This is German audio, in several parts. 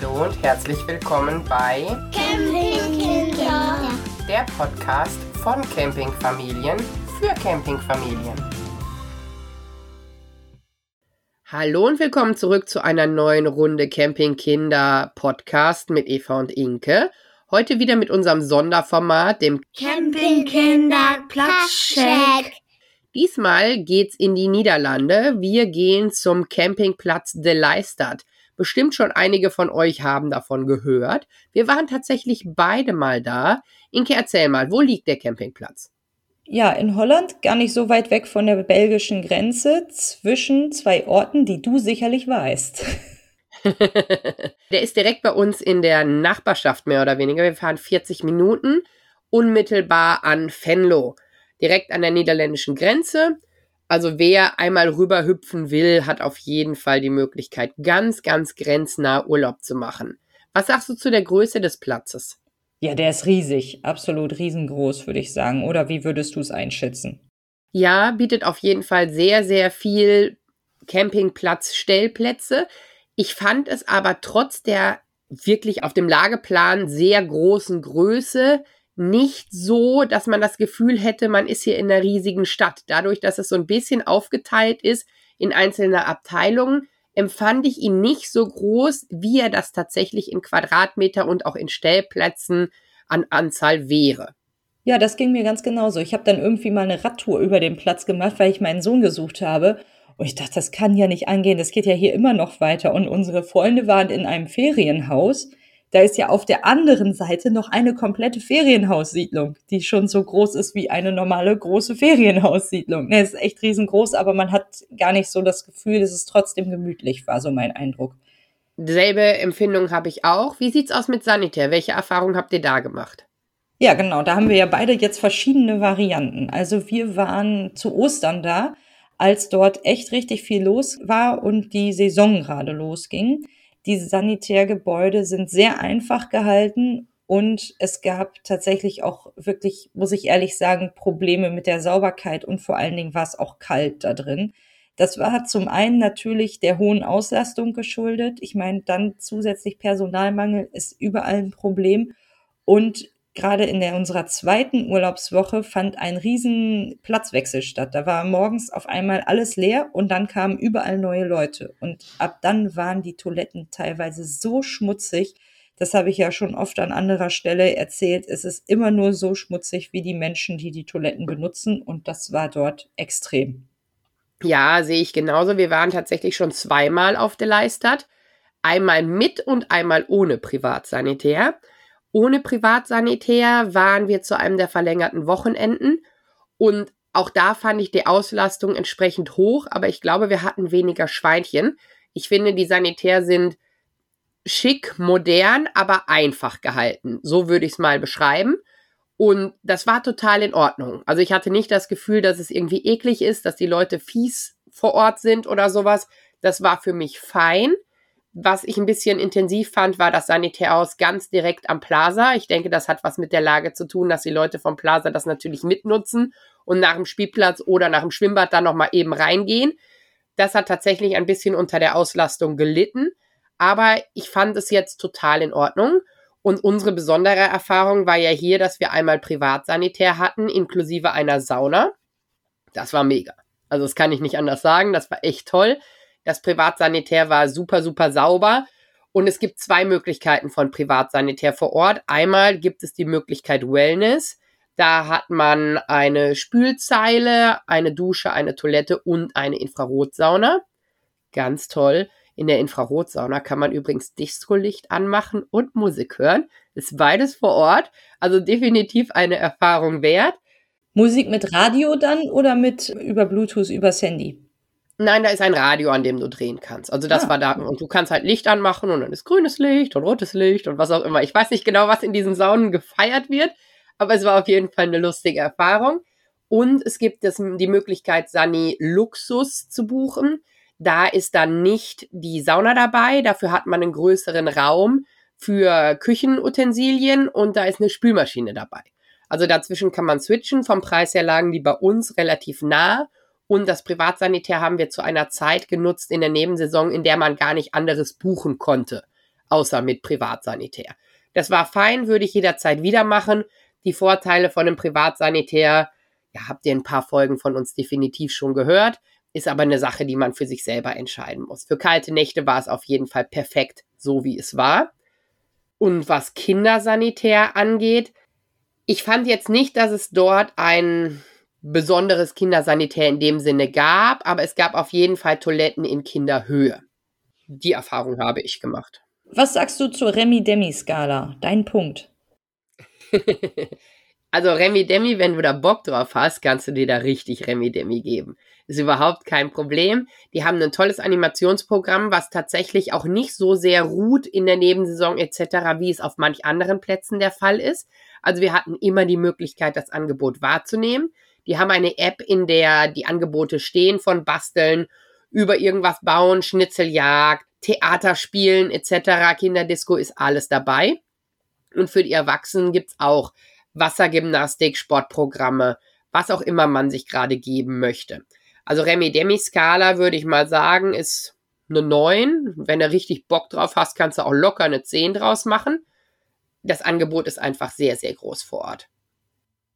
Hallo und herzlich willkommen bei Campingkinder. der Podcast von Campingfamilien für Campingfamilien. Hallo und willkommen zurück zu einer neuen Runde Campingkinder Podcast mit Eva und Inke. Heute wieder mit unserem Sonderformat, dem Campingkinder Platzcheck. Diesmal geht's in die Niederlande. Wir gehen zum Campingplatz De Leistad. Bestimmt schon einige von euch haben davon gehört. Wir waren tatsächlich beide mal da. Inke, erzähl mal, wo liegt der Campingplatz? Ja, in Holland, gar nicht so weit weg von der belgischen Grenze, zwischen zwei Orten, die du sicherlich weißt. der ist direkt bei uns in der Nachbarschaft mehr oder weniger. Wir fahren 40 Minuten unmittelbar an Venlo, direkt an der niederländischen Grenze. Also wer einmal rüberhüpfen will, hat auf jeden Fall die Möglichkeit, ganz, ganz grenznah Urlaub zu machen. Was sagst du zu der Größe des Platzes? Ja, der ist riesig, absolut riesengroß, würde ich sagen. Oder wie würdest du es einschätzen? Ja, bietet auf jeden Fall sehr, sehr viel Campingplatz-Stellplätze. Ich fand es aber trotz der wirklich auf dem Lageplan sehr großen Größe nicht so, dass man das Gefühl hätte, man ist hier in einer riesigen Stadt. Dadurch, dass es so ein bisschen aufgeteilt ist in einzelne Abteilungen, empfand ich ihn nicht so groß, wie er das tatsächlich in Quadratmeter und auch in Stellplätzen an Anzahl wäre. Ja, das ging mir ganz genauso. Ich habe dann irgendwie mal eine Radtour über den Platz gemacht, weil ich meinen Sohn gesucht habe. Und ich dachte, das kann ja nicht angehen, das geht ja hier immer noch weiter. Und unsere Freunde waren in einem Ferienhaus da ist ja auf der anderen Seite noch eine komplette Ferienhaussiedlung, die schon so groß ist wie eine normale große Ferienhaussiedlung. Ne, es ist echt riesengroß, aber man hat gar nicht so das Gefühl, dass es trotzdem gemütlich war, so mein Eindruck. Selbe Empfindung habe ich auch. Wie sieht's aus mit Sanitär? Welche Erfahrungen habt ihr da gemacht? Ja, genau. Da haben wir ja beide jetzt verschiedene Varianten. Also wir waren zu Ostern da, als dort echt richtig viel los war und die Saison gerade losging. Diese Sanitärgebäude sind sehr einfach gehalten und es gab tatsächlich auch wirklich, muss ich ehrlich sagen, Probleme mit der Sauberkeit und vor allen Dingen war es auch kalt da drin. Das war zum einen natürlich der hohen Auslastung geschuldet. Ich meine, dann zusätzlich Personalmangel ist überall ein Problem. Und gerade in der, unserer zweiten Urlaubswoche fand ein riesen Platzwechsel statt. Da war morgens auf einmal alles leer und dann kamen überall neue Leute. Und ab dann waren die Toiletten teilweise so schmutzig. Das habe ich ja schon oft an anderer Stelle erzählt. Es ist immer nur so schmutzig wie die Menschen, die die Toiletten benutzen. Und das war dort extrem. Ja, sehe ich genauso. Wir waren tatsächlich schon zweimal auf der Leistat. Einmal mit und einmal ohne Privatsanitär. Ohne Privatsanitär waren wir zu einem der verlängerten Wochenenden und auch da fand ich die Auslastung entsprechend hoch, aber ich glaube, wir hatten weniger Schweinchen. Ich finde, die Sanitär sind schick, modern, aber einfach gehalten. So würde ich es mal beschreiben. Und das war total in Ordnung. Also ich hatte nicht das Gefühl, dass es irgendwie eklig ist, dass die Leute fies vor Ort sind oder sowas. Das war für mich fein. Was ich ein bisschen intensiv fand, war das Sanitärhaus ganz direkt am Plaza. Ich denke, das hat was mit der Lage zu tun, dass die Leute vom Plaza das natürlich mitnutzen und nach dem Spielplatz oder nach dem Schwimmbad dann nochmal eben reingehen. Das hat tatsächlich ein bisschen unter der Auslastung gelitten. Aber ich fand es jetzt total in Ordnung. Und unsere besondere Erfahrung war ja hier, dass wir einmal Privatsanitär hatten, inklusive einer Sauna. Das war mega. Also das kann ich nicht anders sagen. Das war echt toll. Das Privatsanitär war super, super sauber. Und es gibt zwei Möglichkeiten von Privatsanitär vor Ort. Einmal gibt es die Möglichkeit Wellness. Da hat man eine Spülzeile, eine Dusche, eine Toilette und eine Infrarotsauna. Ganz toll. In der Infrarotsauna kann man übrigens Discolicht anmachen und Musik hören. Ist beides vor Ort. Also definitiv eine Erfahrung wert. Musik mit Radio dann oder mit über Bluetooth übers Handy? Nein, da ist ein Radio, an dem du drehen kannst. Also das ah. war da. Und du kannst halt Licht anmachen und dann ist grünes Licht und rotes Licht und was auch immer. Ich weiß nicht genau, was in diesen Saunen gefeiert wird, aber es war auf jeden Fall eine lustige Erfahrung. Und es gibt es die Möglichkeit, Sani Luxus zu buchen. Da ist dann nicht die Sauna dabei. Dafür hat man einen größeren Raum für Küchenutensilien und da ist eine Spülmaschine dabei. Also dazwischen kann man switchen. Vom Preis her lagen die bei uns relativ nah und das Privatsanitär haben wir zu einer Zeit genutzt in der Nebensaison, in der man gar nicht anderes buchen konnte. außer mit Privatsanitär. Das war fein, würde ich jederzeit wieder machen. Die Vorteile von einem Privatsanitär, ja, habt ihr ein paar Folgen von uns definitiv schon gehört, ist aber eine Sache, die man für sich selber entscheiden muss. Für kalte Nächte war es auf jeden Fall perfekt, so wie es war. Und was Kindersanitär angeht, ich fand jetzt nicht, dass es dort ein besonderes Kindersanitär in dem Sinne gab, aber es gab auf jeden Fall Toiletten in Kinderhöhe. Die Erfahrung habe ich gemacht. Was sagst du zur Remi-Demi-Skala? Dein Punkt. also Remi-Demi, wenn du da Bock drauf hast, kannst du dir da richtig Remi-Demi geben. Ist überhaupt kein Problem. Die haben ein tolles Animationsprogramm, was tatsächlich auch nicht so sehr ruht in der Nebensaison etc., wie es auf manch anderen Plätzen der Fall ist. Also wir hatten immer die Möglichkeit, das Angebot wahrzunehmen. Die haben eine App, in der die Angebote stehen von Basteln über irgendwas bauen, Schnitzeljagd, Theaterspielen etc. Kinderdisco ist alles dabei. Und für die Erwachsenen gibt's auch Wassergymnastik, Sportprogramme, was auch immer man sich gerade geben möchte. Also Remi Demi Skala würde ich mal sagen, ist eine 9. Wenn du richtig Bock drauf hast, kannst du auch locker eine 10 draus machen. Das Angebot ist einfach sehr, sehr groß vor Ort.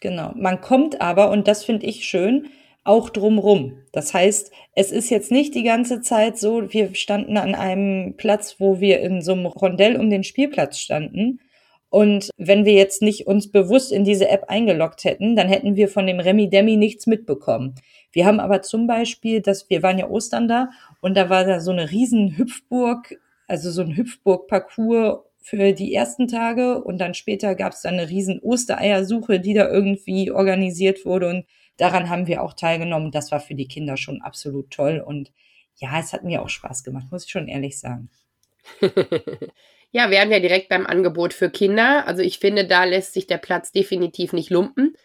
Genau. Man kommt aber, und das finde ich schön, auch drumrum. Das heißt, es ist jetzt nicht die ganze Zeit so, wir standen an einem Platz, wo wir in so einem Rondell um den Spielplatz standen. Und wenn wir jetzt nicht uns bewusst in diese App eingeloggt hätten, dann hätten wir von dem Remi Demi nichts mitbekommen. Wir haben aber zum Beispiel, dass wir waren ja Ostern da und da war da so eine riesen Hüpfburg, also so ein Hüpfburg-Parcours für die ersten Tage und dann später gab es dann eine riesen Ostereiersuche, die da irgendwie organisiert wurde und daran haben wir auch teilgenommen. Das war für die Kinder schon absolut toll und ja, es hat mir auch Spaß gemacht, muss ich schon ehrlich sagen. ja, wären wir direkt beim Angebot für Kinder. Also ich finde, da lässt sich der Platz definitiv nicht lumpen.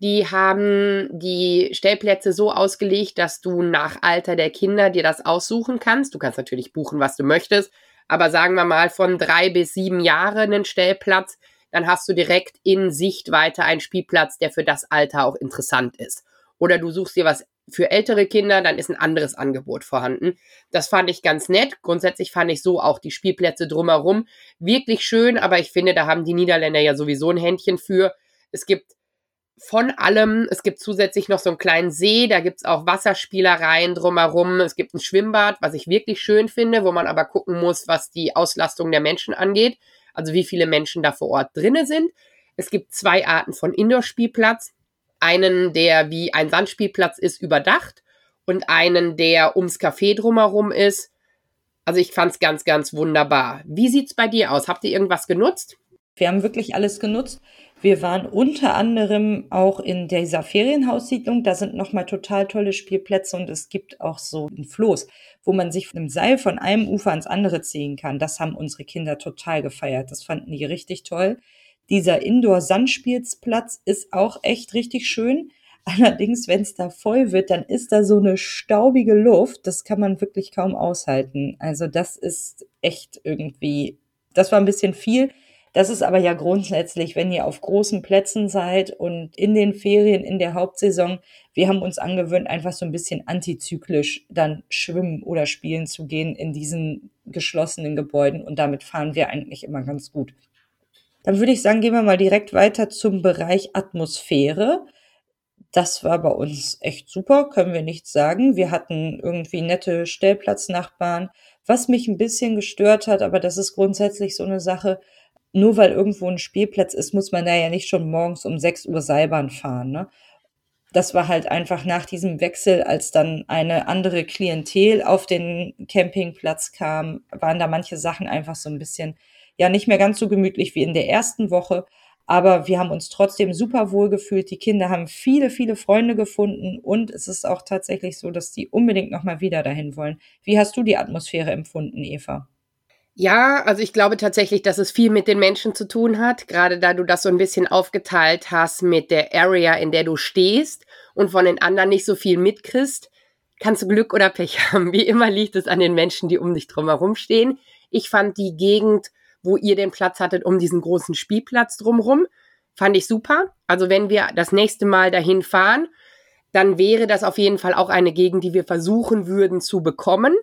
Die haben die Stellplätze so ausgelegt, dass du nach Alter der Kinder dir das aussuchen kannst. Du kannst natürlich buchen, was du möchtest aber sagen wir mal von drei bis sieben Jahre einen Stellplatz, dann hast du direkt in Sichtweite einen Spielplatz, der für das Alter auch interessant ist. Oder du suchst dir was für ältere Kinder, dann ist ein anderes Angebot vorhanden. Das fand ich ganz nett. Grundsätzlich fand ich so auch die Spielplätze drumherum wirklich schön, aber ich finde, da haben die Niederländer ja sowieso ein Händchen für. Es gibt von allem. Es gibt zusätzlich noch so einen kleinen See, da gibt's auch Wasserspielereien drumherum. Es gibt ein Schwimmbad, was ich wirklich schön finde, wo man aber gucken muss, was die Auslastung der Menschen angeht. Also wie viele Menschen da vor Ort drinne sind. Es gibt zwei Arten von Indoor-Spielplatz. Einen, der wie ein Sandspielplatz ist, überdacht und einen, der ums Café drumherum ist. Also ich fand's ganz, ganz wunderbar. Wie sieht's bei dir aus? Habt ihr irgendwas genutzt? Wir haben wirklich alles genutzt. Wir waren unter anderem auch in dieser Ferienhaussiedlung. Da sind nochmal total tolle Spielplätze und es gibt auch so ein Floß, wo man sich mit einem Seil von einem Ufer ans andere ziehen kann. Das haben unsere Kinder total gefeiert. Das fanden die richtig toll. Dieser Indoor-Sandspielplatz ist auch echt richtig schön. Allerdings, wenn es da voll wird, dann ist da so eine staubige Luft. Das kann man wirklich kaum aushalten. Also das ist echt irgendwie, das war ein bisschen viel. Das ist aber ja grundsätzlich, wenn ihr auf großen Plätzen seid und in den Ferien, in der Hauptsaison, wir haben uns angewöhnt, einfach so ein bisschen antizyklisch dann schwimmen oder spielen zu gehen in diesen geschlossenen Gebäuden und damit fahren wir eigentlich immer ganz gut. Dann würde ich sagen, gehen wir mal direkt weiter zum Bereich Atmosphäre. Das war bei uns echt super, können wir nichts sagen. Wir hatten irgendwie nette Stellplatznachbarn. Was mich ein bisschen gestört hat, aber das ist grundsätzlich so eine Sache, nur weil irgendwo ein Spielplatz ist, muss man da ja nicht schon morgens um 6 Uhr Seilbahn fahren. Ne? Das war halt einfach nach diesem Wechsel, als dann eine andere Klientel auf den Campingplatz kam, waren da manche Sachen einfach so ein bisschen, ja, nicht mehr ganz so gemütlich wie in der ersten Woche. Aber wir haben uns trotzdem super wohl gefühlt. Die Kinder haben viele, viele Freunde gefunden und es ist auch tatsächlich so, dass die unbedingt nochmal wieder dahin wollen. Wie hast du die Atmosphäre empfunden, Eva? Ja, also ich glaube tatsächlich, dass es viel mit den Menschen zu tun hat, gerade da du das so ein bisschen aufgeteilt hast mit der Area, in der du stehst und von den anderen nicht so viel mitkriegst, kannst du Glück oder Pech haben. Wie immer liegt es an den Menschen, die um dich drumherum stehen. Ich fand die Gegend, wo ihr den Platz hattet, um diesen großen Spielplatz drumherum, fand ich super. Also wenn wir das nächste Mal dahin fahren, dann wäre das auf jeden Fall auch eine Gegend, die wir versuchen würden zu bekommen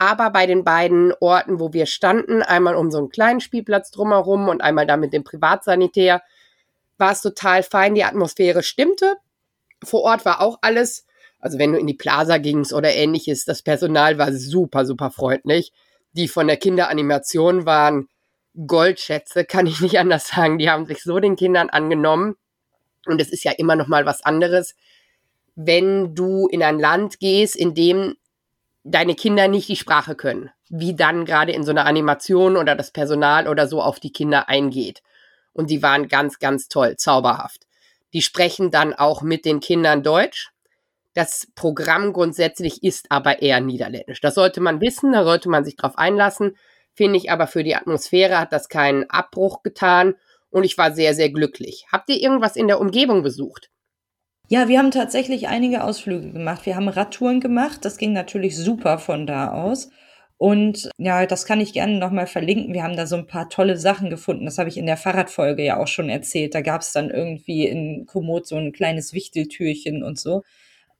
Aber bei den beiden Orten, wo wir standen, einmal um so einen kleinen Spielplatz drumherum und einmal da mit dem Privatsanitär, war es total fein. Die Atmosphäre stimmte. Vor Ort war auch alles, also wenn du in die Plaza gingst oder ähnliches, das Personal war super, super freundlich. Die von der Kinderanimation waren Goldschätze, kann ich nicht anders sagen. Die haben sich so den Kindern angenommen. Und es ist ja immer noch mal was anderes, wenn du in ein Land gehst, in dem deine Kinder nicht die Sprache können, wie dann gerade in so einer Animation oder das Personal oder so auf die Kinder eingeht. Und die waren ganz, ganz toll, zauberhaft. Die sprechen dann auch mit den Kindern Deutsch. Das Programm grundsätzlich ist aber eher niederländisch. Das sollte man wissen, da sollte man sich drauf einlassen. Finde ich aber für die Atmosphäre hat das keinen Abbruch getan und ich war sehr, sehr glücklich. Habt ihr irgendwas in der Umgebung besucht? Ja, wir haben tatsächlich einige Ausflüge gemacht. Wir haben Radtouren gemacht. Das ging natürlich super von da aus. Und ja, das kann ich gerne nochmal verlinken. Wir haben da so ein paar tolle Sachen gefunden. Das habe ich in der Fahrradfolge ja auch schon erzählt. Da gab es dann irgendwie in Komoot so ein kleines Wichteltürchen und so.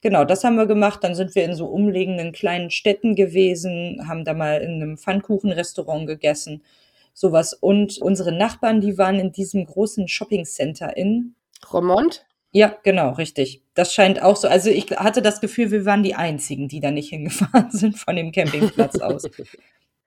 Genau, das haben wir gemacht. Dann sind wir in so umliegenden kleinen Städten gewesen, haben da mal in einem Pfannkuchenrestaurant gegessen, sowas. Und unsere Nachbarn, die waren in diesem großen Shoppingcenter in Romont? Ja, genau, richtig. Das scheint auch so. Also ich hatte das Gefühl, wir waren die Einzigen, die da nicht hingefahren sind von dem Campingplatz aus.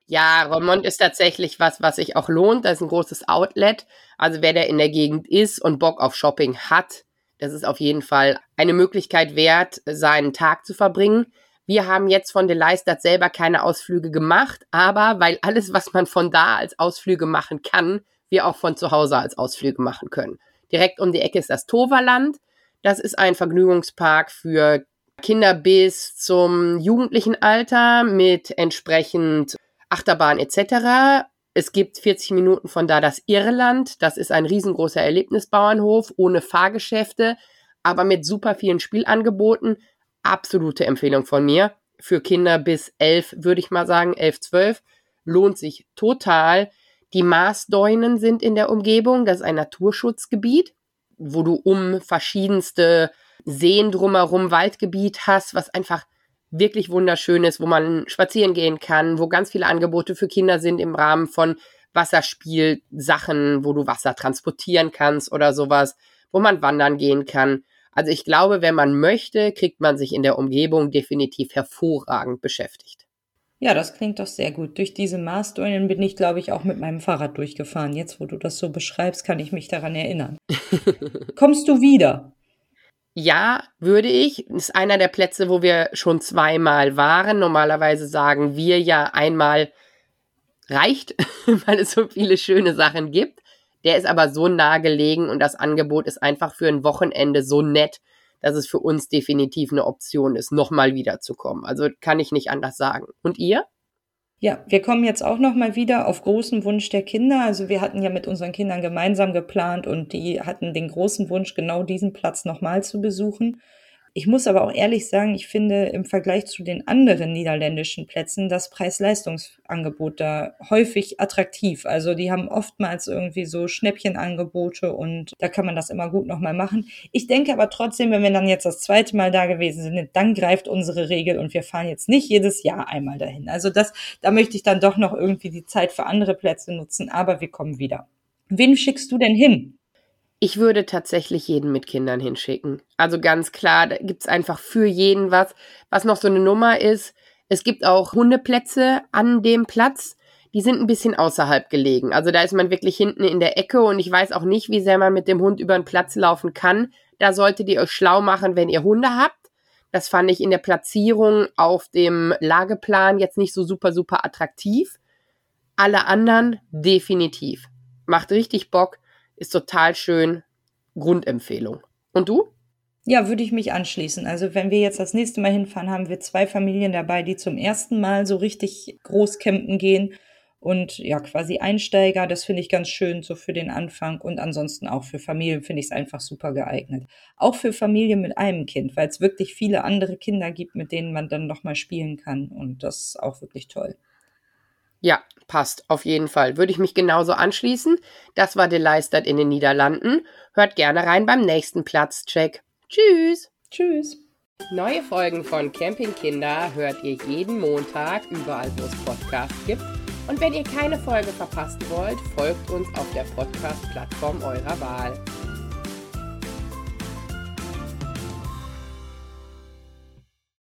Ja, Romont ist tatsächlich was, was sich auch lohnt. Das ist ein großes Outlet. Also wer da in der Gegend ist und Bock auf Shopping hat, das ist auf jeden Fall eine Möglichkeit wert, seinen Tag zu verbringen. Wir haben jetzt von Deleistat selber keine Ausflüge gemacht, aber weil alles, was man von da als Ausflüge machen kann, wir auch von zu Hause als Ausflüge machen können. Direkt um die Ecke ist das Toverland. Das ist ein Vergnügungspark für Kinder bis zum jugendlichen Alter mit entsprechend Achterbahn etc. Es gibt 40 Minuten von da das Irland. Das ist ein riesengroßer Erlebnisbauernhof ohne Fahrgeschäfte, aber mit super vielen Spielangeboten. Absolute Empfehlung von mir. Für Kinder bis elf, würde ich mal sagen, elf, zwölf. Lohnt sich total. Die Marsdeunen sind in der Umgebung. Das ist ein Naturschutzgebiet, wo du um verschiedenste Seen drumherum Waldgebiet hast, was einfach wirklich wunderschön ist, wo man spazieren gehen kann, wo ganz viele Angebote für Kinder sind im Rahmen von Wasserspielsachen, wo du Wasser transportieren kannst oder sowas, wo man wandern gehen kann. Also ich glaube, wenn man möchte, kriegt man sich in der Umgebung definitiv hervorragend beschäftigt. Ja, das klingt doch sehr gut. Durch diese Marsdeunen bin ich, glaube ich, auch mit meinem Fahrrad durchgefahren. Jetzt, wo du das so beschreibst, kann ich mich daran erinnern. Kommst du wieder? Ja, würde ich. Das ist einer der Plätze, wo wir schon zweimal waren. Normalerweise sagen wir ja einmal reicht, weil es so viele schöne Sachen gibt. Der ist aber so nah gelegen und das Angebot ist einfach für ein Wochenende so nett, dass es für uns definitiv eine Option ist, nochmal wiederzukommen. Also kann ich nicht anders sagen. Und ihr? Ja, wir kommen jetzt auch nochmal wieder auf großen Wunsch der Kinder. Also wir hatten ja mit unseren Kindern gemeinsam geplant und die hatten den großen Wunsch, genau diesen Platz nochmal zu besuchen. Ich muss aber auch ehrlich sagen, ich finde im Vergleich zu den anderen niederländischen Plätzen das Preis-Leistungsangebot da häufig attraktiv. Also die haben oftmals irgendwie so Schnäppchenangebote und da kann man das immer gut nochmal machen. Ich denke aber trotzdem, wenn wir dann jetzt das zweite Mal da gewesen sind, dann greift unsere Regel und wir fahren jetzt nicht jedes Jahr einmal dahin. Also das, da möchte ich dann doch noch irgendwie die Zeit für andere Plätze nutzen, aber wir kommen wieder. Wen schickst du denn hin? Ich würde tatsächlich jeden mit Kindern hinschicken. Also ganz klar, da gibt's einfach für jeden was. Was noch so eine Nummer ist, es gibt auch Hundeplätze an dem Platz. Die sind ein bisschen außerhalb gelegen. Also da ist man wirklich hinten in der Ecke und ich weiß auch nicht, wie sehr man mit dem Hund über den Platz laufen kann. Da solltet ihr euch schlau machen, wenn ihr Hunde habt. Das fand ich in der Platzierung auf dem Lageplan jetzt nicht so super, super attraktiv. Alle anderen definitiv. Macht richtig Bock ist total schön. Grundempfehlung. Und du? Ja, würde ich mich anschließen. Also wenn wir jetzt das nächste Mal hinfahren, haben wir zwei Familien dabei, die zum ersten Mal so richtig groß campen gehen und ja, quasi Einsteiger. Das finde ich ganz schön so für den Anfang und ansonsten auch für Familien finde ich es einfach super geeignet. Auch für Familien mit einem Kind, weil es wirklich viele andere Kinder gibt, mit denen man dann nochmal spielen kann und das ist auch wirklich toll. Ja, passt, auf jeden Fall. Würde ich mich genauso anschließen. Das war Deleistert in den Niederlanden. Hört gerne rein beim nächsten Platzcheck. Tschüss. Tschüss. Neue Folgen von Campingkinder hört ihr jeden Montag überall, wo es Podcasts gibt. Und wenn ihr keine Folge verpassen wollt, folgt uns auf der Podcast-Plattform eurer Wahl.